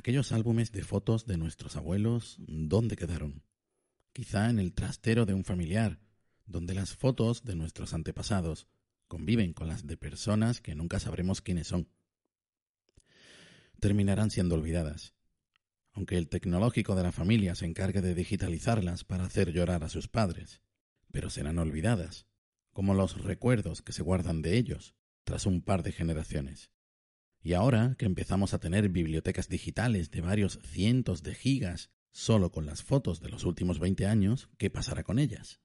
Aquellos álbumes de fotos de nuestros abuelos, ¿dónde quedaron? Quizá en el trastero de un familiar, donde las fotos de nuestros antepasados conviven con las de personas que nunca sabremos quiénes son. Terminarán siendo olvidadas, aunque el tecnológico de la familia se encargue de digitalizarlas para hacer llorar a sus padres, pero serán olvidadas, como los recuerdos que se guardan de ellos tras un par de generaciones. Y ahora que empezamos a tener bibliotecas digitales de varios cientos de gigas solo con las fotos de los últimos 20 años, ¿qué pasará con ellas?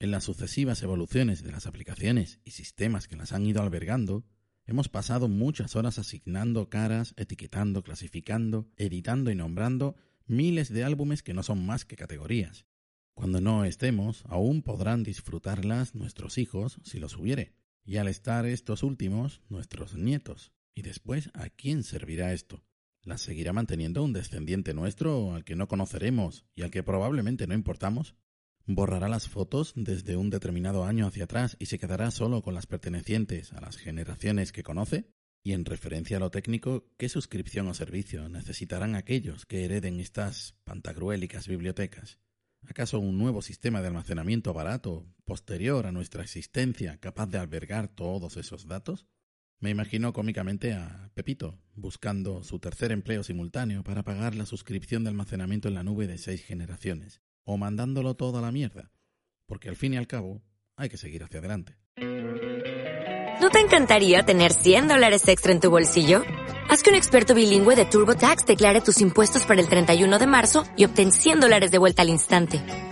En las sucesivas evoluciones de las aplicaciones y sistemas que las han ido albergando, hemos pasado muchas horas asignando caras, etiquetando, clasificando, editando y nombrando miles de álbumes que no son más que categorías. Cuando no estemos, aún podrán disfrutarlas nuestros hijos, si los hubiere, y al estar estos últimos, nuestros nietos. ¿Y después a quién servirá esto? ¿Las seguirá manteniendo un descendiente nuestro al que no conoceremos y al que probablemente no importamos? ¿Borrará las fotos desde un determinado año hacia atrás y se quedará solo con las pertenecientes a las generaciones que conoce? Y en referencia a lo técnico, ¿qué suscripción o servicio necesitarán aquellos que hereden estas pantagruélicas bibliotecas? ¿Acaso un nuevo sistema de almacenamiento barato, posterior a nuestra existencia, capaz de albergar todos esos datos? Me imagino cómicamente a Pepito buscando su tercer empleo simultáneo para pagar la suscripción de almacenamiento en la nube de seis generaciones, o mandándolo todo a la mierda, porque al fin y al cabo hay que seguir hacia adelante. ¿No te encantaría tener 100 dólares extra en tu bolsillo? Haz que un experto bilingüe de TurboTax declare tus impuestos para el 31 de marzo y obtén 100 dólares de vuelta al instante.